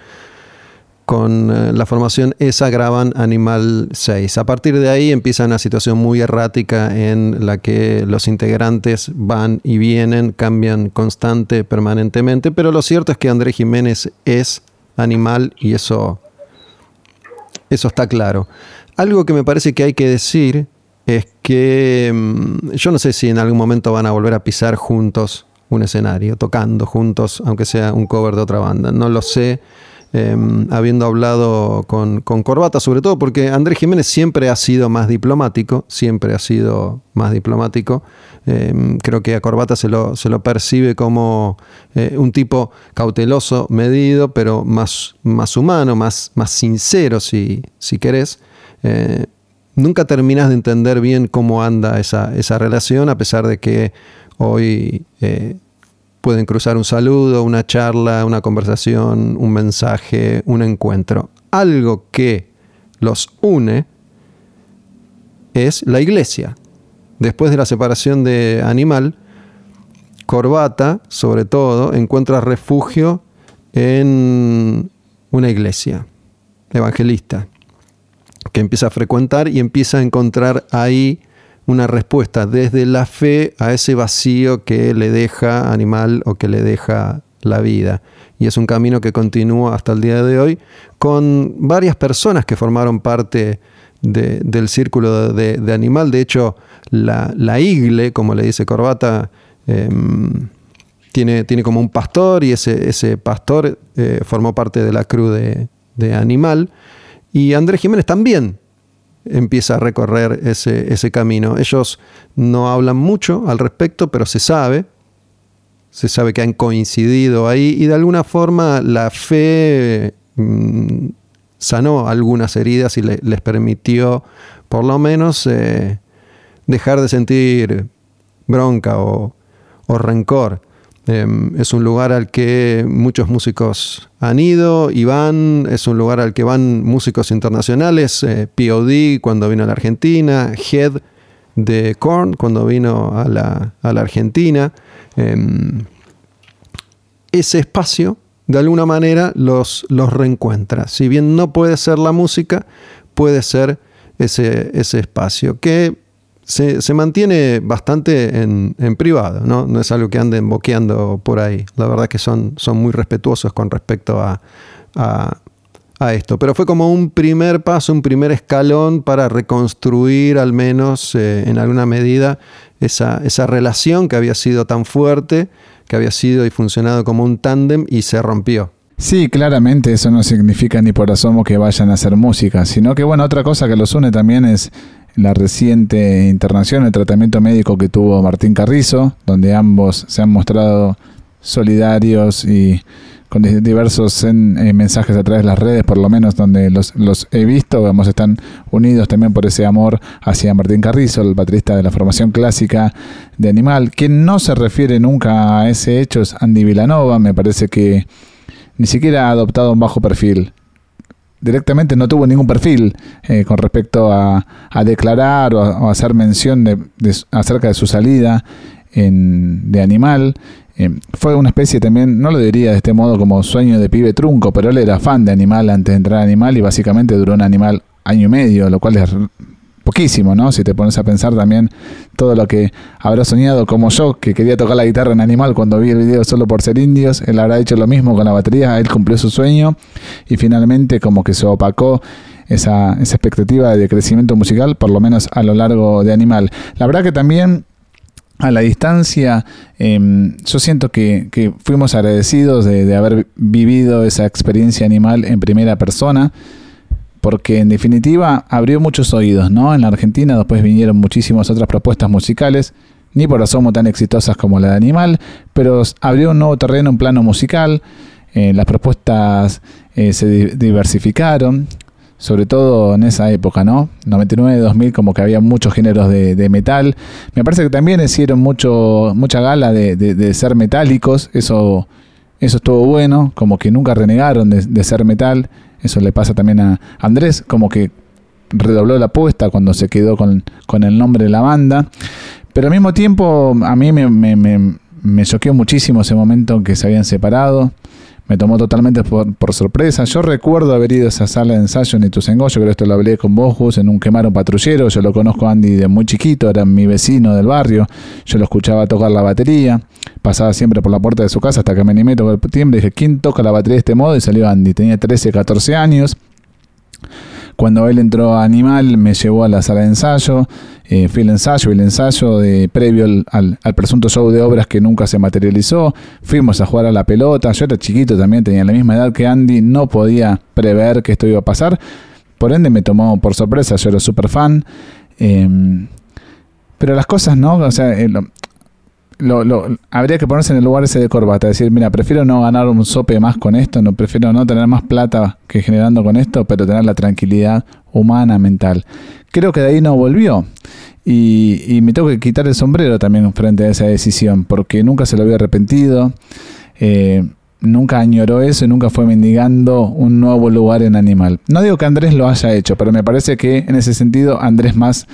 con eh, la formación ESA graban Animal 6. A partir de ahí empieza una situación muy errática en la que los integrantes van y vienen, cambian constante, permanentemente, pero lo cierto es que Andrés Jiménez es Animal y eso, eso está claro. Algo que me parece que hay que decir es que mm, yo no sé si en algún momento van a volver a pisar juntos un escenario, tocando juntos, aunque sea un cover de otra banda. No lo sé. Em, habiendo hablado con, Corbata, sobre todo porque Andrés Jiménez siempre ha sido más diplomático, siempre ha sido más diplomático. Em, creo que a Corbata se lo, se lo percibe como eh, un tipo cauteloso, medido, pero más, más humano, más, más sincero, si, si querés. Eh, nunca terminas de entender bien cómo anda esa, esa relación, a pesar de que hoy eh, pueden cruzar un saludo, una charla, una conversación, un mensaje, un encuentro. Algo que los une es la iglesia. Después de la separación de Animal, Corbata, sobre todo, encuentra refugio en una iglesia evangelista, que empieza a frecuentar y empieza a encontrar ahí una respuesta desde la fe a ese vacío que le deja animal o que le deja la vida. Y es un camino que continúa hasta el día de hoy con varias personas que formaron parte del círculo de, animal. De hecho, la, igle, como le dice Corbata, em, tiene, tiene, como un pastor y ese, ese pastor eh, formó parte de la cruz de, de animal. Y Andrés Jiménez también empieza a recorrer ese, ese camino. Ellos no hablan mucho al respecto, pero se sabe, se sabe que han coincidido ahí y de alguna forma la fe mm, sanó algunas heridas y les permitió por lo menos eh, dejar de sentir bronca o, o rencor. Em, es un lugar al que muchos músicos han ido y van, es un lugar al que van músicos internacionales, eh, POD cuando vino a la Argentina, Head de Korn cuando vino a la, Argentina. Em, ese espacio, de alguna manera, los, los reencuentra. Si bien no puede ser la música, puede ser ese, ese espacio que se, mantiene bastante en, privado, ¿no? No es algo que anden boqueando por ahí. La verdad que son, son muy respetuosos con respecto a, a, esto. Pero fue como un primer paso, un primer escalón para reconstruir al menos eh, en alguna medida esa, esa relación que había sido tan fuerte, que había sido y funcionado como un tándem y se rompió. Sí, claramente eso no significa ni por asomo que vayan a hacer música, sino que bueno, otra cosa que los une también es la reciente internación, el tratamiento médico que tuvo Martín Carrizo, donde ambos se han mostrado solidarios y con diversos eh, mensajes a través de las redes, por lo menos donde los, he visto, vamos, están unidos también por ese amor hacia Martín Carrizo, el baterista de la formación clásica de Animal, que no se refiere nunca a ese hecho, es Andy Villanova, me parece que ni siquiera ha adoptado un bajo perfil directamente no tuvo ningún perfil eh, con respecto a, declarar o a, hacer mención de, acerca de su salida en, de animal. Eh, fue una especie también, no lo diría de este modo como sueño de pibe trunco, pero él era fan de animal antes de entrar a animal y básicamente duró un animal año y medio, lo cual es poquísimo, ¿no? Si te pones a pensar también todo lo que habrá soñado como yo, que quería tocar la guitarra en Animal cuando vi el video solo por ser indios, él habrá hecho lo mismo con la batería, él cumplió su sueño y finalmente como que se opacó esa, esa expectativa de crecimiento musical, por lo menos a lo largo de Animal. La verdad que también a la distancia, em, yo siento que, fuimos agradecidos de, haber vivido esa experiencia animal en primera persona, porque en definitiva abrió muchos oídos, ¿no? En la Argentina después vinieron muchísimas otras propuestas musicales, ni por asomo tan exitosas como la de Animal, pero abrió un nuevo terreno en plano musical, eh, las propuestas eh, se diversificaron, sobre todo en esa época, ¿no? 99, 2000, como que había muchos géneros de, metal. Me parece que también hicieron mucho, mucha gala de, ser metálicos, eso, eso estuvo bueno, como que nunca renegaron de, ser metal. Eso le pasa también a Andrés, como que redobló la apuesta cuando se quedó con, el nombre de la banda. Pero al mismo tiempo, a mí me, me, me, choqueó muchísimo ese momento en que se habían separado. Me tomó totalmente por, sorpresa. Yo recuerdo haber ido a esa sala de ensayo en Ituzaingó, yo creo que esto lo hablé con vos, en un quemar patrullero, yo lo conozco a Andy de muy chiquito, era mi vecino del barrio, yo lo escuchaba tocar la batería, pasaba siempre por la puerta de su casa hasta que me animé tocar el timbre, dije, ¿quién toca la batería de este modo? Y salió Andy, tenía 13, 14 años, cuando él entró a Animal, me llevó a la sala de ensayo, eh, fui al ensayo, el ensayo de, previo al, presunto show de obras que nunca se materializó. Fuimos a jugar a la pelota. Yo era chiquito también, tenía la misma edad que Andy, no podía prever que esto iba a pasar. Por ende, me tomó por sorpresa, yo era súper fan. Em, pero las cosas, ¿no? O sea, eh, lo, habría que ponerse en el lugar ese de corbata, decir, mira, prefiero no ganar un sope más con esto, no prefiero no tener más plata que generando con esto, pero tener la tranquilidad humana, mental. Creo que de ahí no volvió. Y, me tengo que quitar el sombrero también frente a esa decisión, porque nunca se lo había arrepentido, eh, nunca añoró eso y nunca fue mendigando un nuevo lugar en Animal. No digo que Andrés lo haya hecho, pero me parece que en ese sentido Andrés más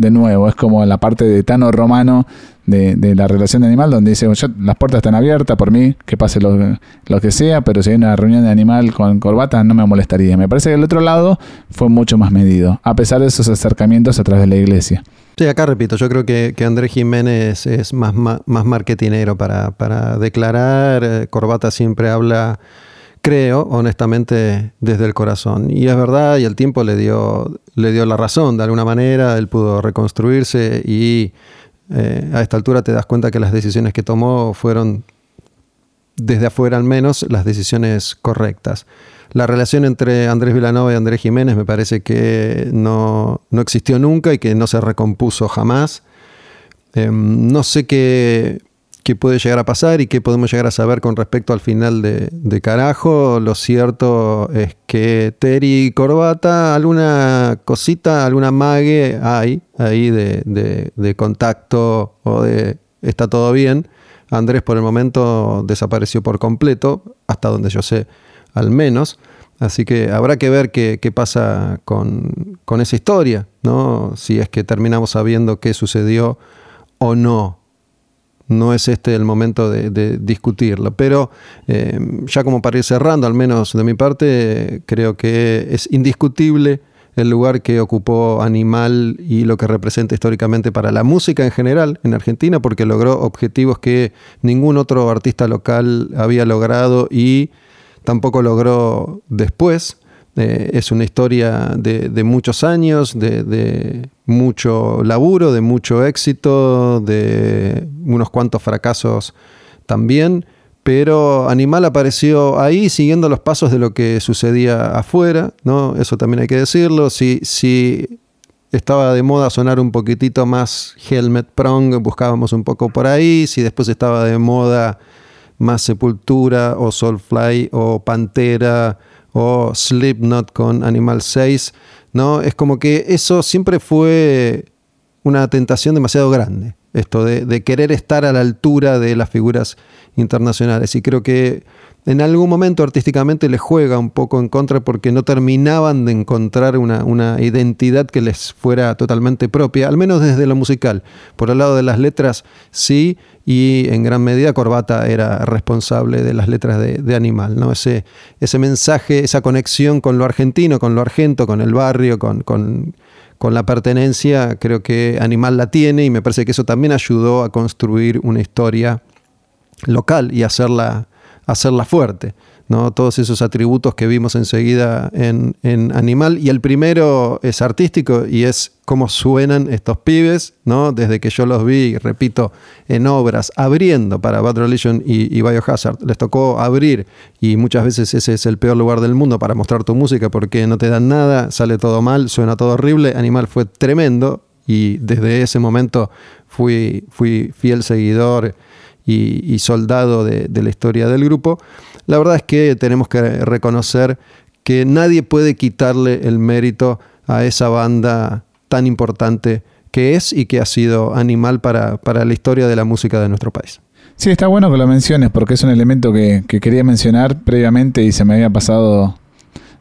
de nuevo, es como la parte de Tano Romano de, la relación de animal, donde dice, las puertas están abiertas por mí, que pase lo, que sea, pero si hay una reunión de animal con corbata no me molestaría. Me parece que el otro lado fue mucho más medido, a pesar de esos acercamientos a través de la iglesia. Sí, acá repito, yo creo que, que Andrés Jiménez es más, más, marketinero para, para declarar. Eh, corbata siempre habla creo, honestamente, desde el corazón. Y es verdad, y el tiempo le dio, le dio la razón de alguna manera, él pudo reconstruirse y eh, a esta altura te das cuenta que las decisiones que tomó fueron, desde afuera al menos, las decisiones correctas. La relación entre Andrés Vilanova y Andrés Jiménez me parece que no, existió nunca y que no se recompuso jamás. Em, no sé qué, qué, puede llegar a pasar y qué podemos llegar a saber con respecto al final de, Carajo. Lo cierto es que Terry Corbata, alguna cosita, alguna mague hay ahí de, de contacto o de está todo bien. Andrés por el momento desapareció por completo, hasta donde yo sé al menos. Así que habrá que ver qué, pasa con, esa historia, ¿no? Si es que terminamos sabiendo qué sucedió o no. No es este el momento de, discutirlo. Pero eh, ya como para ir cerrando, al menos de mi parte, creo que es indiscutible el lugar que ocupó Animal y lo que representa históricamente para la música en general en Argentina, porque logró objetivos que ningún otro artista local había logrado y tampoco logró después. Eh, es una historia de, muchos años, de, mucho laburo, de mucho éxito, de unos cuantos fracasos también, pero Animal apareció ahí siguiendo los pasos de lo que sucedía afuera, ¿no? Eso también hay que decirlo. Si, si estaba de moda sonar un poquitito más Helmet Prong, buscábamos un poco por ahí. Si después estaba de moda más Sepultura o Soulfly o Pantera o Slipknot con Animal 6, ¿no? Es como que eso siempre fue una tentación demasiado grande, esto de, de querer estar a la altura de las figuras internacionales. Y creo que en algún momento artísticamente les juega un poco en contra porque no terminaban de encontrar una, identidad que les fuera totalmente propia, al menos desde lo musical. Por el lado de las letras, sí, y en gran medida Corbata era responsable de las letras de, Animal, ¿no? Ese, ese mensaje, esa conexión con lo argentino, con lo argento, con el barrio, con, con, con la pertenencia, creo que Animal la tiene y me parece que eso también ayudó a construir una historia local y hacerla hacerla fuerte. ¿no? Todos esos atributos que vimos enseguida en, en, Animal. Y el primero es artístico y es cómo suenan estos pibes, ¿no? Desde que yo los vi, repito, en obras, abriendo para Bad Religion y, y Biohazard. Les tocó abrir y muchas veces ese es el peor lugar del mundo para mostrar tu música porque no te dan nada, sale todo mal, suena todo horrible. Animal fue tremendo y desde ese momento fui, fui fiel seguidor y, soldado de, la historia del grupo, la verdad es que tenemos que reconocer que nadie puede quitarle el mérito a esa banda tan importante que es y que ha sido animal para, la historia de la música de nuestro país. Sí, está bueno que lo menciones porque es un elemento que, que quería mencionar previamente y se me había pasado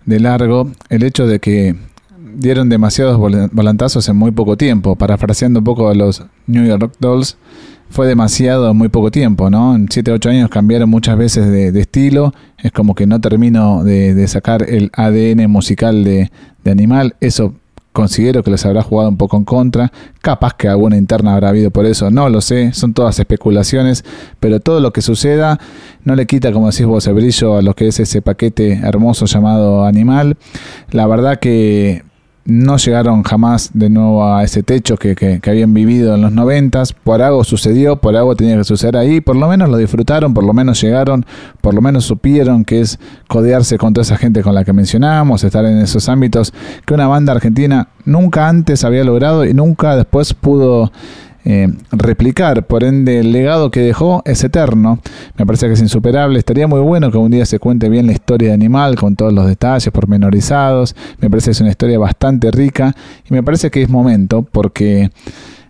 de largo. El hecho de que dieron demasiados volantazos en muy poco tiempo. Parafraseando un poco a los New York Dolls, fue demasiado en muy poco tiempo, ¿no? En 7 8 años cambiaron muchas veces de, estilo. Es como que no termino de, sacar el ADN musical de, de, Animal. Eso considero que les habrá jugado un poco en contra. Capaz que alguna interna habrá habido por eso, no lo sé. Son todas especulaciones. Pero todo lo que suceda no le quita, como decís vos, el brillo a lo que es ese paquete hermoso llamado Animal. La verdad que no llegaron jamás de nuevo a ese techo que, habían vivido en los noventas. Por algo sucedió, por algo tenía que suceder ahí. Por lo menos lo disfrutaron, por lo menos llegaron, por lo menos supieron que es codearse con toda esa gente con la que mencionábamos, estar en esos ámbitos que una banda argentina nunca antes había logrado y nunca después pudo eh, replicar. Por ende, el legado que dejó es eterno. Me parece que es insuperable. Estaría muy bueno que un día se cuente bien la historia de Animal con todos los detalles pormenorizados. Me parece que es una historia bastante rica y me parece que es momento porque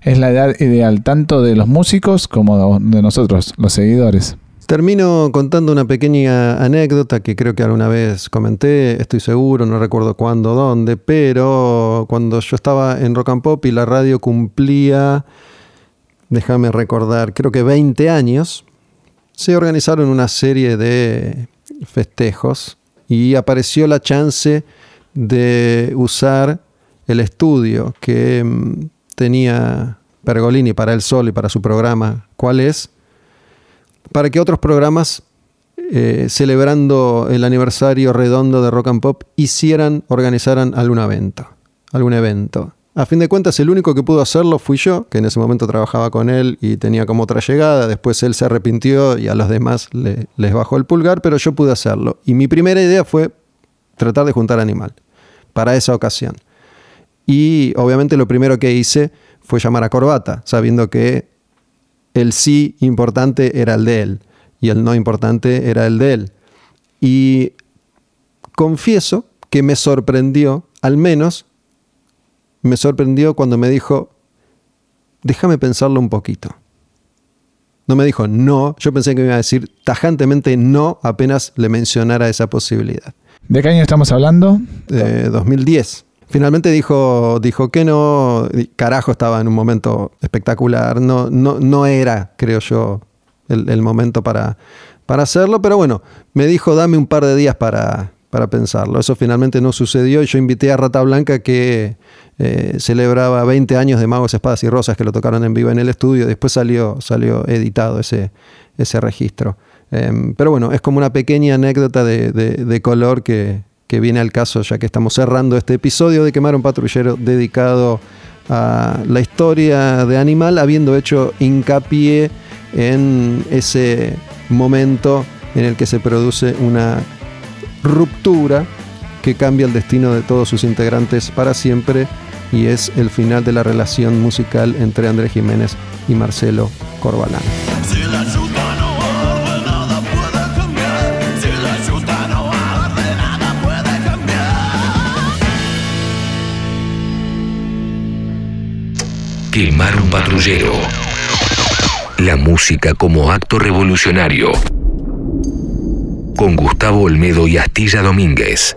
es la edad ideal tanto de los músicos como de nosotros, los seguidores. Termino contando una pequeña anécdota que creo que alguna vez comenté, estoy seguro, no recuerdo cuándo, dónde, pero cuando yo estaba en Rock and Pop y la radio cumplía déjame recordar, creo que 20 años, se organizaron una serie de festejos y apareció la chance de usar el estudio que mm, tenía Pergolini para el Sol y para su programa ¿Cuál es? para que otros programas eh, celebrando el aniversario redondo de Rock and Pop hicieran, organizaran algún evento, algún evento. A fin de cuentas, el único que pudo hacerlo fui yo, que en ese momento trabajaba con él y tenía como otra llegada. Después él se arrepintió y a los demás les bajó el pulgar, pero yo pude hacerlo. Y mi primera idea fue tratar de juntar animal para esa ocasión. Y obviamente lo primero que hice fue llamar a Corbata, sabiendo que el sí importante era el de él y el no importante era el de él. Y confieso que me sorprendió, al menos, me sorprendió cuando me dijo, déjame pensarlo un poquito. No me dijo no, yo pensé que me iba a decir tajantemente no apenas le mencionara esa posibilidad. ¿De qué año estamos hablando? De 2010. Finalmente dijo, dijo que no, carajo, estaba en un momento espectacular, no, no, no era, creo yo, el, momento para, para hacerlo, pero bueno, me dijo, dame un par de días para, para pensarlo. Eso finalmente no sucedió y yo invité a Rata Blanca que eh, celebraba 20 años de Magos, Espadas y Rosas que lo tocaron en vivo en el estudio. Después salió, salió editado ese, ese registro. Em, pero bueno, es como una pequeña anécdota de, color que, viene al caso ya que estamos cerrando este episodio de Quemar un Patrullero dedicado a la historia de Animal, habiendo hecho hincapié en ese momento en el que se produce una ruptura que cambia el destino de todos sus integrantes para siempre y es el final de la relación musical entre Andrés Jiménez y Marcelo Corbalán. Quemar un patrullero. La música como acto revolucionario con Gustavo Olmedo y Astilla Domínguez.